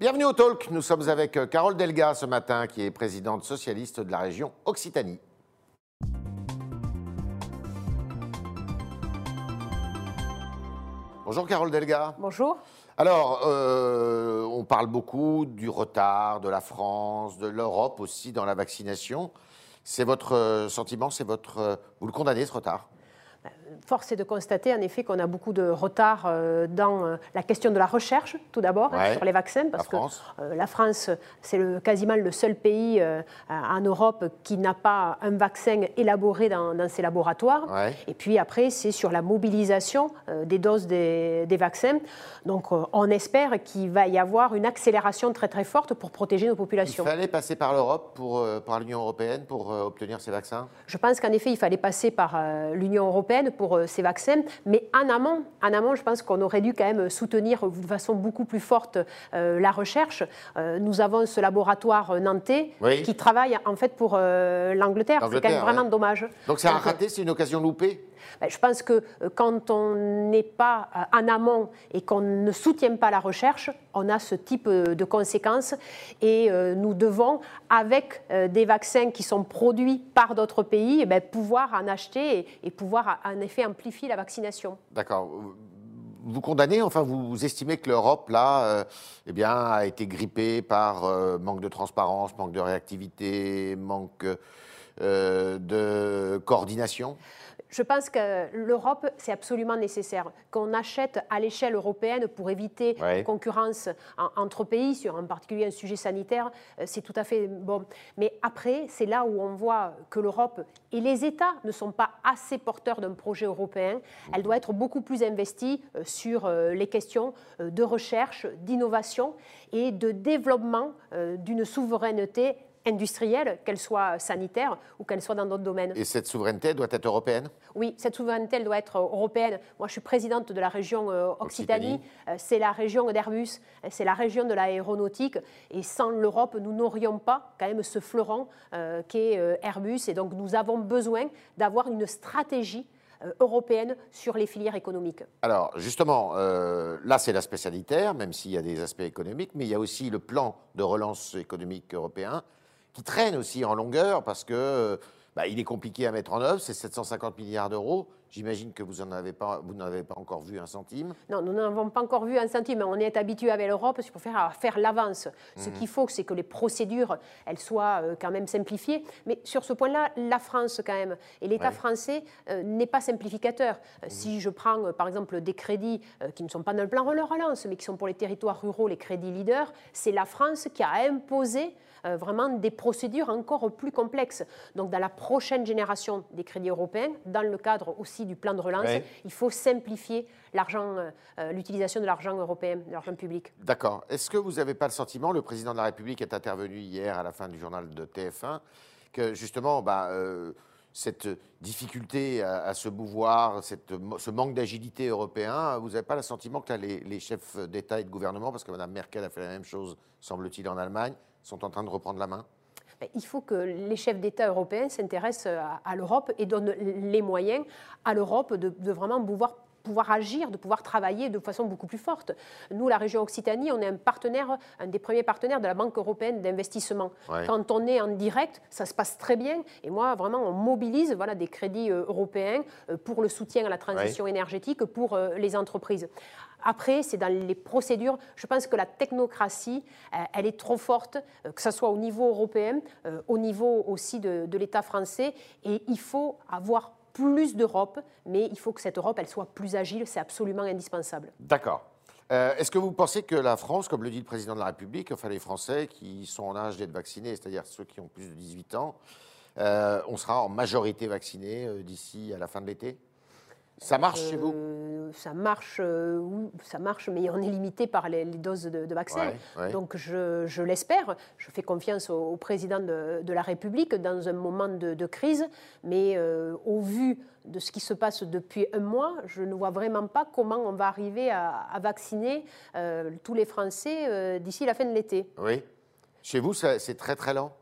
Bienvenue au Talk. Nous sommes avec euh, Carole Delga ce matin, qui est présidente socialiste de la région Occitanie. Bonjour Carole Delga. Bonjour. Alors, euh, on parle beaucoup du retard de la France, de l'Europe aussi dans la vaccination. C'est votre euh, sentiment, c'est votre, vous le condamnez ce retard? Force est de constater en effet qu'on a beaucoup de retard euh, dans euh, la question de la recherche, tout d'abord, Ouais. sur les vaccins, parce La que France. euh, la France, c'est le- quasiment le seul pays en Europe qui n'a pas un vaccin élaboré dans, dans ses laboratoires. Ouais. Et puis après, c'est sur la mobilisation des doses des, des vaccins. Donc on espère qu'il va y avoir une accélération très très forte pour protéger nos Il populations. fallait passer par l'Europe, pour, par l'Union européenne, pour obtenir ces vaccins? Je pense qu'en effet, il fallait passer par l'Union européenne pour euh, ces vaccins, mais en amont, en amont, je pense qu'on aurait dû quand même soutenir de façon beaucoup plus forte euh, la recherche. Euh, nous avons ce laboratoire nantais Oui. qui travaille en fait pour l'Angleterre. C'est quand même vraiment ouais. dommage. Donc c'est un raté, c'est une occasion loupée? Ben, Je pense que euh, quand on n'est pas euh, en amont et qu'on ne soutient pas la recherche, on a ce type euh, de conséquences et nous devons, avec des vaccins qui sont produits par d'autres pays, eh ben, pouvoir en acheter et, pouvoir en effet amplifier la vaccination. D'accord. Vous condamnez, enfin, vous, estimez que l'Europe, là, eh bien, a été grippée par manque de transparence, manque de réactivité, manque de coordination? Je pense que l'Europe, c'est absolument nécessaire. Qu'on achète à l'échelle européenne pour éviter Ouais. une concurrence en- entre pays, sur en particulier un sujet sanitaire, euh, c'est tout à fait bon. Mais après, c'est là où on voit que l'Europe et les États ne sont pas assez porteurs d'un projet européen. Elle doit être beaucoup plus investie euh, sur euh, les questions de recherche, d'innovation et de développement d'une souveraineté industrielle, qu'elle soit sanitaire ou qu'elle soit dans d'autres domaines. Et cette souveraineté doit être européenne? Oui, cette souveraineté, elle doit être européenne. Moi, je suis présidente de la région euh, Occitanie. Occitanie. Euh, c'est la région d'Airbus, euh, c'est la région de l'aéronautique. Et sans l'Europe, nous n'aurions pas quand même ce fleuron euh, qu'est Airbus. Et donc, nous avons besoin d'avoir une stratégie européenne sur les filières économiques. Alors, justement, euh, là, c'est l'aspect sanitaire, même s'il y a des aspects économiques, mais il y a aussi le plan de relance économique européen qui traîne aussi en longueur parce que euh, bah, il est compliqué à mettre en œuvre. C'est 750 milliards d'euros. J'imagine que vous n'en avez pas, vous pas encore vu un centime. Non, nous n'avons pas encore vu un centime. On est habitué avec l'Europe pour faire, faire l'avance. Ce qu'il faut, c'est que les procédures, elles soient euh, quand même simplifiées. Mais sur ce point-là, la France, quand même, et l'État Ouais. français euh, n'est pas simplificateur. Euh, Si je prends, par exemple, des crédits qui ne sont pas dans le plan relance, mais qui sont pour les territoires ruraux, les crédits leaders, c'est la France qui a imposé euh, vraiment des procédures encore plus complexes. Donc, dans la prochaine génération des crédits européens, dans le cadre aussi du plan de relance, il faut simplifier l'argent, euh, euh, l'utilisation de l'argent européen, de l'argent public. D'accord. Est-ce que vous n'avez pas le sentiment, le président de la République est intervenu hier à la fin du journal de TF1, que justement, bah, euh, cette difficulté à, à se mouvoir, cette, ce manque d'agilité européen, vous n'avez pas le sentiment que là, les, les chefs d'État et de gouvernement, parce que Mme Merkel a fait la même chose, semble-t-il, en Allemagne, sont en train de reprendre la main? Il faut que les chefs d'État européens s'intéressent à, à l'Europe et donnent les moyens à l'Europe de, de vraiment pouvoir pouvoir agir, de pouvoir travailler de façon beaucoup plus forte. Nous, la région Occitanie, on est un partenaire, un des premiers partenaires de la Banque européenne d'investissement. Ouais. Quand on est en direct, ça se passe très bien. Et moi, vraiment, on mobilise voilà, des crédits euh, européens euh, pour le soutien à la transition énergétique pour euh, les entreprises. Après, c'est dans les procédures. Je pense que la technocratie, euh, elle est trop forte, euh, que ce soit au niveau européen, euh, au niveau aussi de, l'État français. Et il faut avoir plus d'Europe, mais il faut que cette Europe, elle soit plus agile. C'est absolument indispensable. D'accord. Est-ce que vous pensez que la France, comme le dit le président de la République, enfin les Français qui sont en âge d'être vaccinés, c'est-à-dire ceux qui ont plus de 18 ans, on sera en majorité vaccinés d'ici à la fin de l'été? Ça marche chez vous Euh, Ça marche, euh, ça marche, mais on est limité par les, les doses de, de vaccins. Ouais, ouais. Donc je, je l'espère. Je fais confiance au, au président de, de la République dans un moment de, de crise, mais euh, au vu de ce qui se passe depuis un mois, je ne vois vraiment pas comment on va arriver à, à vacciner euh, tous les Français euh, d'ici la fin de l'été. Oui. Chez vous, c'est très très lent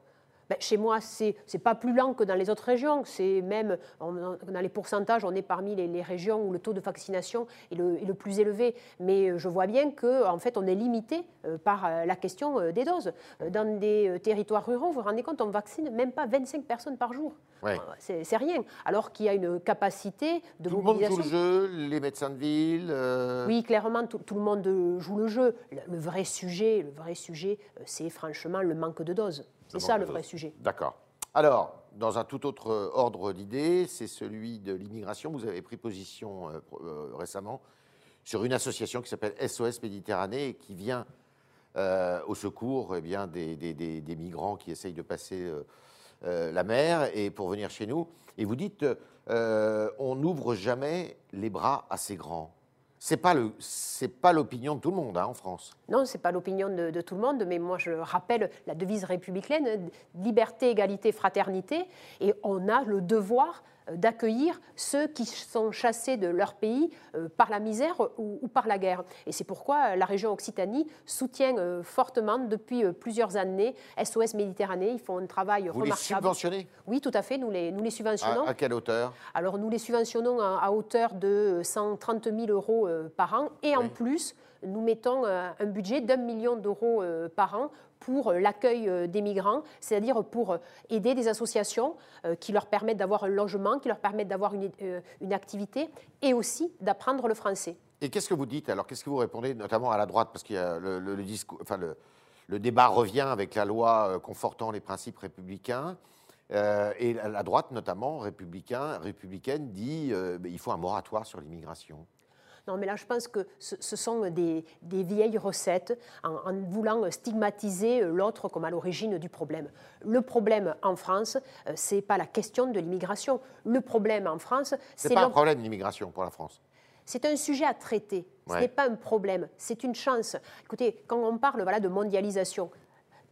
ben, chez moi, c'est n'est pas plus lent que dans les autres régions. C'est même, dans les pourcentages, on est parmi les, régions où le taux de vaccination est le, plus élevé. Mais euh, je vois bien qu'en en fait, on est limité euh, par euh, la question des doses. Dans des territoires ruraux, vous vous rendez compte, on vaccine même pas 25 personnes par jour. C'est rien. Alors qu'il y a une capacité de tout mobilisation. Tout le monde joue le jeu, les médecins de ville. Oui, clairement, tout, tout, le monde joue le jeu. Le, vrai sujet, le vrai sujet, c'est franchement le manque de doses. C'est ça le vrai sujet. D'accord. Alors, dans un tout autre euh, ordre d'idées, c'est celui de l'immigration. Vous avez pris position euh, euh, récemment sur une association qui s'appelle SOS Méditerranée et qui vient au secours eh bien, des, des, migrants qui essayent de passer la mer et pour venir chez nous. Et vous dites, on n'ouvre jamais les bras assez grands. Le, c'est pas l'opinion de tout le monde hein, en France. Non, c'est pas l'opinion de, tout le monde, mais moi je rappelle la devise républicaine liberté, égalité, fraternité, et on a le devoir d'accueillir ceux qui sont chassés de leur pays euh, par la misère ou, par la guerre. Et c'est pourquoi la région Occitanie soutient euh, fortement depuis plusieurs années SOS Méditerranée. Ils font un travail Vous remarquable. les subventionnez? Oui, tout à fait. Nous les, nous les subventionnons. À, quelle hauteur? Alors nous les subventionnons à, hauteur de 130 000 euros par an. Et en plus, nous mettons un budget d'un million d'euros par an pour euh, l'accueil euh, des migrants, c'est-à-dire pour euh, aider des associations qui leur permettent d'avoir un logement, qui leur permettent d'avoir une, activité et aussi d'apprendre le français. Et qu'est-ce que vous dites alors Qu'est-ce que vous répondez, notamment à la droite Parce le, discours, enfin le, débat revient avec la loi confortant les principes républicains. et la, droite, notamment républicain, républicaine, dit qu'il faut un moratoire sur l'immigration. Non, mais là, je pense que ce, sont des, vieilles recettes en, voulant stigmatiser l'autre comme à l'origine du problème. Le problème en France, euh, ce n'est pas la question de l'immigration. Le problème en France, c'est. C'est pas un problème l'immigration pour la France. C'est un sujet à traiter. Ce n'est pas un problème, c'est une chance. Écoutez, quand on parle voilà, de mondialisation,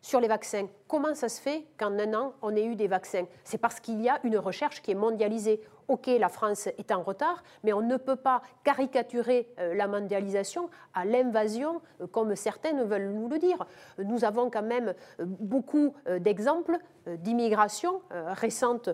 sur les vaccins. Comment ça se fait qu'en un an, on ait eu des vaccins? C'est parce qu'il y a une recherche qui est mondialisée. OK, la France est en retard, mais on ne peut pas caricaturer euh, la mondialisation à l'invasion, euh, comme certaines veulent nous le dire. Nous avons quand même euh, beaucoup d'exemples d'immigration récente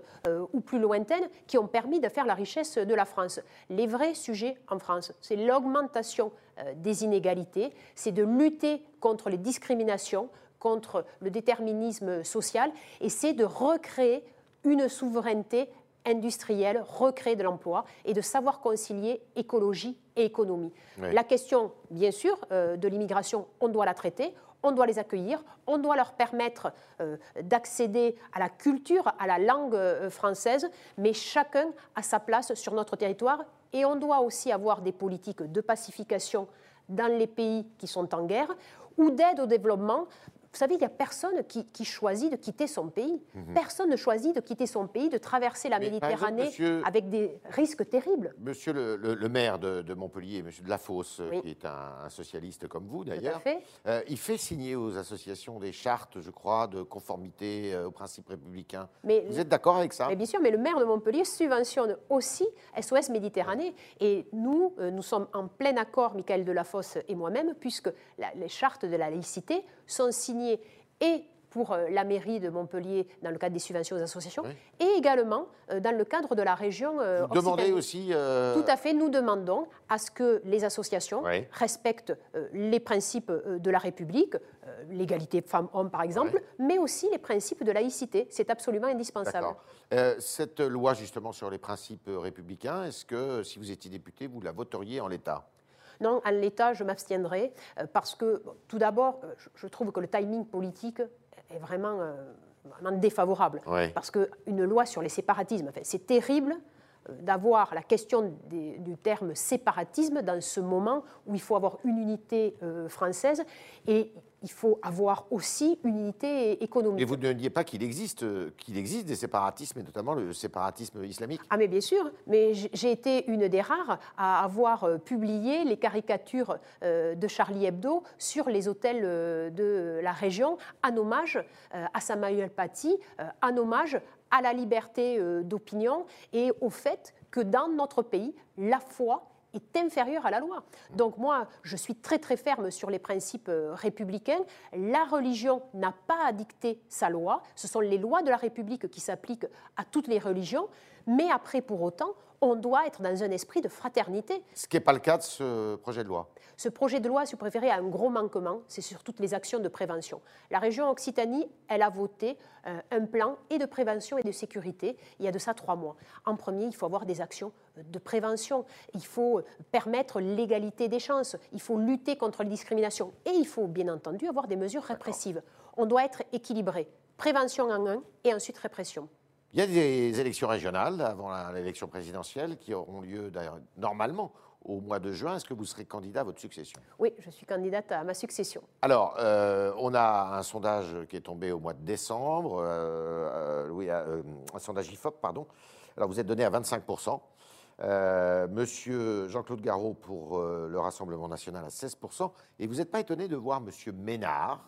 ou plus lointaine qui ont permis de faire la richesse de la France. Les vrais sujets en France, c'est l'augmentation des inégalités, c'est de lutter contre les discriminations, contre le déterminisme social, et c'est de recréer une souveraineté industrielle, recréer de l'emploi et de savoir concilier écologie et économie. La question, bien sûr, euh, de l'immigration, on doit la traiter, on doit les accueillir, on doit leur permettre euh, d'accéder à la culture, à la langue euh, française, mais chacun a sa place sur notre territoire et on doit aussi avoir des politiques de pacification dans les pays qui sont en guerre ou d'aide au développement vous savez, il n'y a personne qui, choisit de quitter son pays. Mhm. Personne ne choisit de quitter son pays, de traverser la Méditerranée avec des risques terribles. Monsieur le, maire de, Montpellier, monsieur de la Fosse, qui est un, socialiste comme vous d'ailleurs, euh, il fait signer aux associations des chartes, je crois, de conformité euh, aux principes républicains. vous êtes d'accord avec ça? Mais Bien sûr, mais le maire de Montpellier subventionne aussi SOS Méditerranée. Et nous, euh, nous sommes en plein accord, Michael Delafosse et moi-même, puisque les chartes de la laïcité sont signées et pour euh, la mairie de Montpellier dans le cadre des subventions aux associations, et également euh, dans le cadre de la région. Euh, Vous demandez aussi. Tout à fait, nous demandons à ce que les associations respectent les principes de la République, l'égalité femmes-hommes par exemple, mais aussi les principes de laïcité. C'est absolument indispensable. cette loi justement sur les principes républicains, est-ce que si vous étiez député, vous la voteriez en l'état? Non, en l'état, je m'abstiendrai euh, parce que, tout d'abord, euh, je trouve que le timing politique est vraiment, euh, défavorable. Parce qu'une loi sur les séparatismes, c'est terrible d'avoir la question du terme séparatisme dans ce moment où il faut avoir une unité française et il faut avoir aussi une unité économique. Et vous ne dites pas qu'il existe, qu'il existe des séparatismes, et notamment le séparatisme islamique? Ah mais bien sûr, mais j'ai été une des rares à avoir euh, publié les caricatures euh, de Charlie Hebdo sur les hôtels euh, de la région, en hommage à Samuel Paty, en hommage à la liberté d'opinion et au fait que dans notre pays, la foi est inférieur à la loi. Donc moi, je suis très très ferme sur les principes euh, républicains. La religion n'a pas à dicter sa loi. Ce sont les lois de la République qui s'appliquent à toutes les religions. Mais après, pour autant, on doit être dans un esprit de fraternité. Ce qui n'est pas le cas de ce projet de loi. Ce projet de loi, si vous préférez, a un gros manquement, c'est sur toutes les actions de prévention. La région Occitanie, elle a voté euh, un plan et de prévention et de sécurité il y a de ça trois mois. En premier, il faut avoir des actions de prévention, il faut permettre l'égalité des chances, il faut lutter contre les discriminations et il faut bien entendu avoir des mesures répressives. On doit être équilibré. Prévention en un et ensuite répression. Il y a des élections régionales avant l'élection présidentielle qui auront lieu d'ailleurs normalement au mois de juin. Est-ce que vous serez candidat à votre succession? Oui, je suis candidate à ma succession. Alors, euh, on a un sondage qui est tombé au mois de décembre, euh, euh, un sondage IFOP, pardon. Alors, vous êtes donné à 25%. monsieur Jean-Claude Garot pour le Rassemblement national à 16%. Et vous n'êtes pas étonné de voir monsieur Ménard,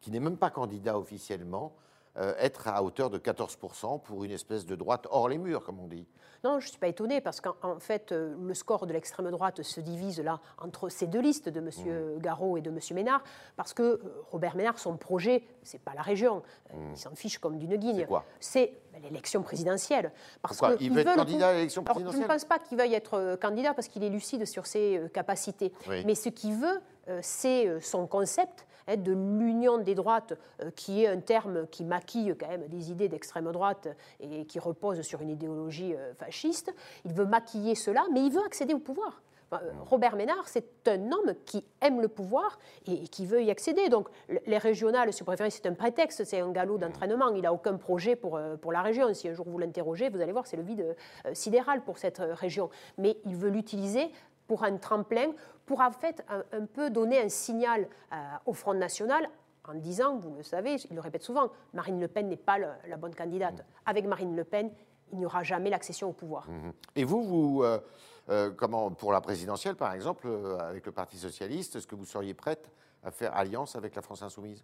qui n'est même pas candidat officiellement, être à hauteur de 14% pour une espèce de droite hors les murs, comme on dit. Non, je ne suis pas étonné parce qu'en fait, euh, le score de l'extrême droite se divise là entre ces deux listes de M. Mmh. Garot et de M. Ménard, parce que euh, Robert Ménard, son projet, c'est pas la région, mmh. il s'en fiche comme d'une guigne. C'est l'élection présidentielle. Parce Pourquoi il veut être candidat à l'élection présidentielle Je ne pense pas qu'il veuille être candidat parce qu'il est lucide sur ses capacités. Mais ce qu'il veut, c'est son concept de l'union des droites, euh, qui est un terme qui maquille quand même des idées d'extrême droite et qui repose sur une idéologie euh, fasciste. Il veut maquiller cela, mais il veut accéder au pouvoir. Euh, Robert Ménard, c'est un homme qui aime le pouvoir et qui veut y accéder. Donc, les régionales, si vous préférez, c'est un prétexte, c'est un galop d'entraînement. Il n'a aucun projet pour, pour la région. Si un jour vous l'interrogez, vous allez voir, c'est le vide sidéral pour cette région. Mais il veut l'utiliser pour un tremplin, pour en fait un, peu donner un signal euh, au Front National en disant, vous le savez, il le répète souvent, Marine Le Pen n'est pas la bonne candidate. Mmh. Avec Marine Le Pen, il n'y aura jamais l'accession au pouvoir. Mmh. Et vous, vous euh, euh, comment, pour la présidentielle, par exemple, avec le Parti socialiste, est-ce que vous seriez prête à faire alliance avec la France insoumise?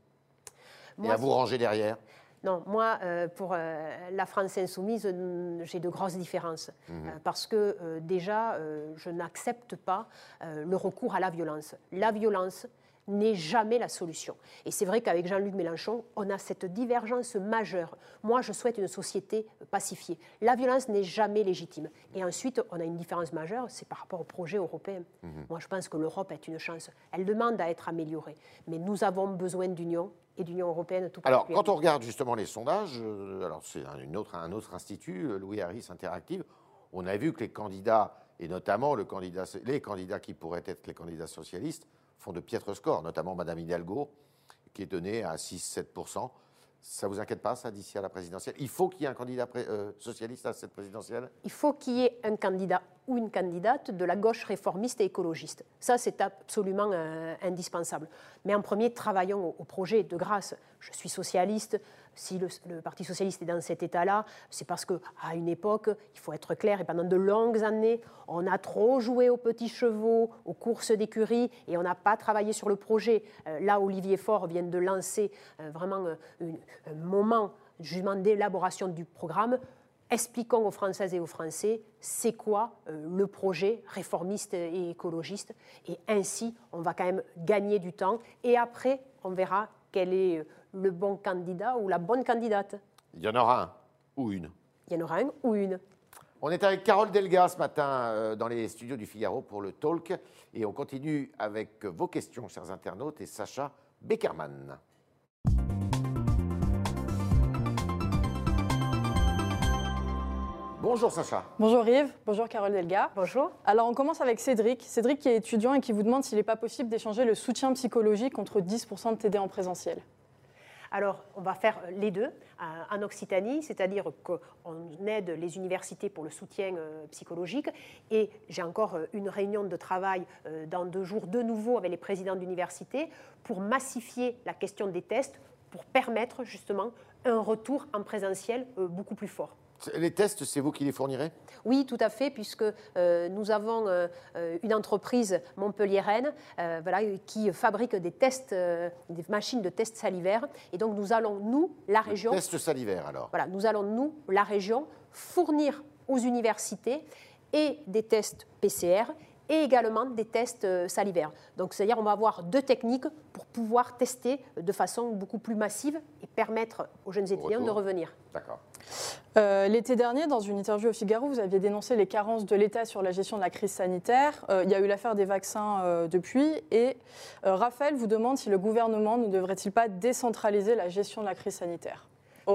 Et à vous ranger derrière? Non, moi, euh, pour euh, la France insoumise, euh, j'ai de grosses différences. Mhm. parce que déjà, je n'accepte pas le recours à la violence. La violence n'est jamais la solution. Et c'est vrai qu'avec Jean-Luc Mélenchon, on a cette divergence majeure. Moi, je souhaite une société pacifiée. La violence n'est jamais légitime. Et ensuite, on a une différence majeure, c'est par rapport au projet européen. Mhm. Moi, je pense que l'Europe est une chance. Elle demande à être améliorée. Mais nous avons besoin d'union et d'Union européenne tout Alors, quand on regarde justement les sondages, euh, alors c'est un autre, un autre institut, euh, Louis Harris Interactive, on a vu que les candidats, et notamment le candidat, les candidats qui pourraient être les candidats socialistes, font de piètres scores, notamment Mme Hidalgo, qui est donnée à 6-7%. Ça ne vous inquiète pas, ça, d'ici à la présidentielle? Il faut qu'il y ait un candidat euh, socialiste à cette présidentielle? Il faut qu'il y ait un candidat ou une candidate de la gauche réformiste et écologiste. Ça, c'est absolument euh, indispensable. Mais en premier, travaillons au, projet de grâce. Je suis socialiste. Si le, Parti socialiste est dans cet état-là, c'est parce qu'à une époque, il faut être clair, et pendant de longues années, on a trop joué aux petits chevaux, aux courses d'écurie, et on n'a pas travaillé sur le projet. Euh, là, Olivier Faure vient de lancer euh, vraiment un moment justement d'élaboration du programme expliquons aux Françaises et aux Français c'est quoi euh, le projet réformiste et écologiste. Et ainsi, on va quand même gagner du temps. Et après, on verra quel est euh, le bon candidat ou la bonne candidate. Il y en aura un ou une. Il y en aura un ou une. On est avec Carole Delga ce matin euh, dans les studios du Figaro pour le talk. Et on continue avec vos questions, chers internautes, et Sacha Beckerman. Bonjour Sacha. Bonjour Yves, bonjour Carole Delga. Bonjour. Alors on commence avec Cédric. Cédric qui est étudiant et qui vous demande s'il n'est pas possible d'échanger le soutien psychologique contre 10% de TD en présentiel. Alors, on va faire les deux en Occitanie, c'est-à-dire qu'on aide les universités pour le soutien euh, psychologique. Et j'ai encore euh, une réunion de travail euh, dans deux jours de nouveau avec les présidents d'université pour massifier la question des tests, pour permettre justement un retour en présentiel beaucoup plus fort. Les tests, c'est vous qui les fournirez? Oui, tout à fait, puisque euh, nous avons euh, une entreprise montpelliéraine euh, voilà, qui fabrique des tests, des machines de tests salivaires. Et donc nous allons, nous, la région... Tests salivaires, alors Voilà, nous allons, nous, la région, fournir aux universités et des tests PCR et également des tests salivaires. Donc, c'est-à-dire on va avoir deux techniques pour pouvoir tester de façon beaucoup plus massive et permettre aux jeunes étudiants de revenir. D'accord. Euh, l'été dernier, dans une interview au Figaro, vous aviez dénoncé les carences de l'État sur la gestion de la crise sanitaire. Euh, il y a eu l'affaire des vaccins euh, depuis. Et Raphaël vous demande si le gouvernement ne devrait-il pas décentraliser la gestion de la crise sanitaire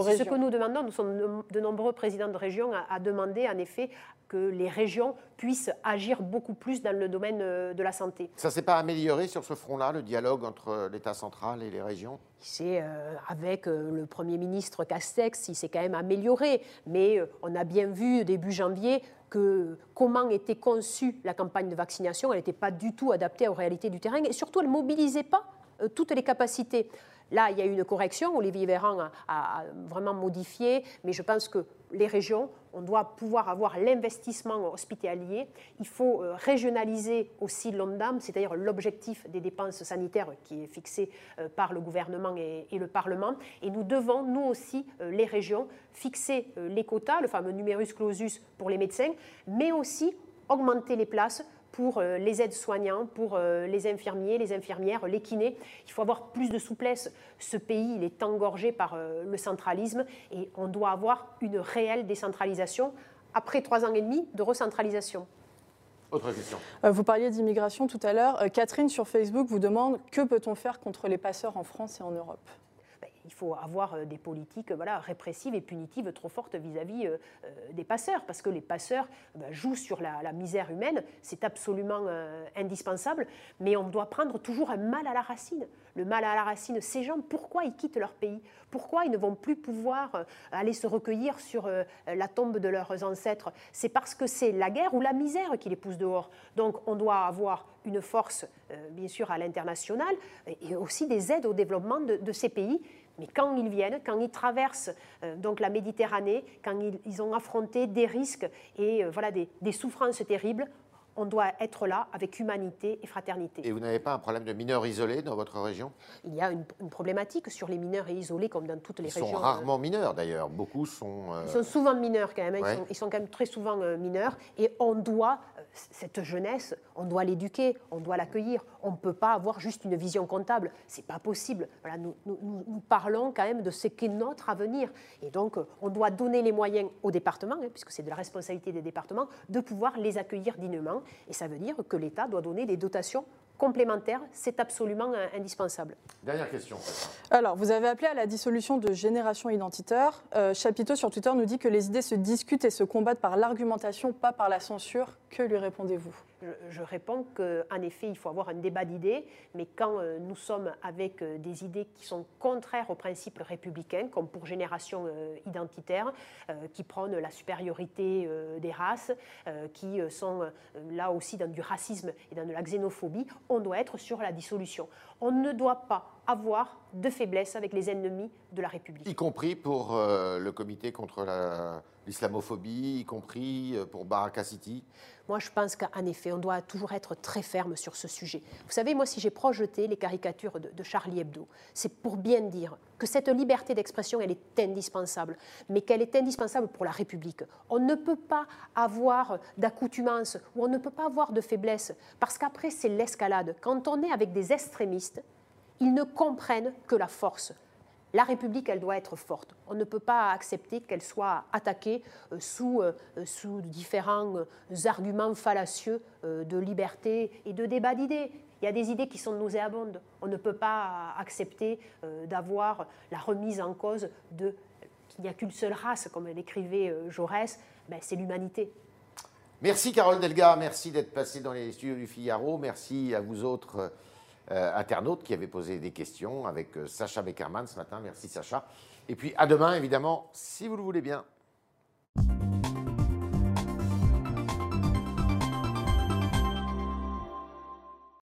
C'est ce que nous demandons. Nous sommes de nombreux présidents de région à demander, en effet, que les régions puissent agir beaucoup plus dans le domaine euh, de la santé. Ça ne s'est pas amélioré sur ce front-là, le dialogue entre l'État central et les régions? C'est euh, avec euh, le Premier ministre Castex, il s'est quand même amélioré. Mais on a bien vu début janvier que comment était conçue la campagne de vaccination, elle n'était pas du tout adaptée aux réalités du terrain et surtout elle ne mobilisait pas toutes les capacités. Là, il y a eu une correction. Olivier Véran a, vraiment modifié, mais je pense que les régions, on doit pouvoir avoir l'investissement hospitalier. Il faut euh, régionaliser aussi l'ONDAM, c'est-à-dire l'objectif des dépenses sanitaires qui est fixé euh, par le gouvernement et, le Parlement. Et nous devons, nous aussi, euh, les régions, fixer les quotas, le fameux numerus clausus pour les médecins, mais aussi augmenter les places pour euh, les aides-soignants, pour euh, les infirmiers, les infirmières, les kinés. Il faut avoir plus de souplesse. Ce pays, il est engorgé par euh, le centralisme et on doit avoir une réelle décentralisation après trois ans et demi de recentralisation. Autre question. Vous parliez d'immigration tout à l'heure. Catherine sur Facebook vous demande que peut-on faire contre les passeurs en France et en Europe? Il faut avoir euh, des politiques voilà, répressives et punitives trop fortes vis-à-vis euh, euh, des passeurs, parce que les passeurs bah, jouent sur la, misère humaine, c'est absolument indispensable, mais on doit prendre toujours un mal à la racine. Le mal à la racine, ces gens, pourquoi ils quittent leur pays? Pourquoi ils ne vont plus pouvoir aller se recueillir sur la tombe de leurs ancêtres C'est parce que c'est la guerre ou la misère qui les pousse dehors. Donc on doit avoir une force, bien sûr, à l'international, et aussi des aides au développement de ces pays mais quand ils viennent, quand ils traversent euh, donc la Méditerranée, quand ils, ont affronté des risques et euh, voilà, des souffrances terribles, on doit être là avec humanité et fraternité. Et vous n'avez pas un problème de mineurs isolés dans votre région? Il y a une, problématique sur les mineurs et isolés comme dans toutes les régions. Ils sont rarement mineurs d'ailleurs, beaucoup sont... Ils sont souvent mineurs quand même, hein. ils, sont, quand même très souvent mineurs et on doit cette jeunesse, on doit l'éduquer, on doit l'accueillir. On ne peut pas avoir juste une vision comptable. C'est pas possible. Voilà, nous, nous, parlons quand même de ce qu'est notre avenir. Et donc, on doit donner les moyens aux départements, hein, puisque c'est de la responsabilité des départements, de pouvoir les accueillir dignement. Et ça veut dire que l'État doit donner des dotations complémentaires, c'est absolument indispensable. Dernière question. Alors, vous avez appelé à la dissolution de Génération Identitaire. Euh, Chapiteau sur Twitter nous dit que les idées se discutent et se combattent par l'argumentation, pas par la censure. Que lui répondez-vous? Je, réponds qu'en effet, il faut avoir un débat d'idées, mais quand euh, nous sommes avec euh, des idées qui sont contraires aux principes républicains, comme pour Génération euh, Identitaire, qui prônent la supériorité des races, qui sont là aussi dans du racisme et dans de la xénophobie, on doit être sur la dissolution. On ne doit pas avoir de faiblesse avec les ennemis de la République. Y compris pour le comité contre l'islamophobie, y compris pour Baraka City moi, je pense qu'en effet, on doit toujours être très ferme sur ce sujet. Vous savez, moi, si j'ai projeté les caricatures de, Charlie Hebdo, c'est pour bien dire que cette liberté d'expression, elle est indispensable, mais qu'elle est indispensable pour la République. On ne peut pas avoir d'accoutumance ou on ne peut pas avoir de faiblesse, parce qu'après, c'est l'escalade. Quand on est avec des extrémistes, ils ne comprennent que la force. La République, elle doit être forte. On ne peut pas accepter qu'elle soit attaquée euh, sous, euh, sous différents euh, arguments fallacieux de liberté et de débat d'idées. Il y a des idées qui sont nauséabondes. On ne peut pas accepter d'avoir la remise en cause de qu'il n'y a qu'une seule race, comme l'écrivait Jaurès, ben, c'est l'humanité. Merci Carole Delga, merci d'être passée dans les studios du Figaro, merci à vous autres. Euh, internautes qui avaient posé des questions avec euh, Sacha Beckerman ce matin. Merci Sacha. Et puis à demain, évidemment, si vous le voulez bien.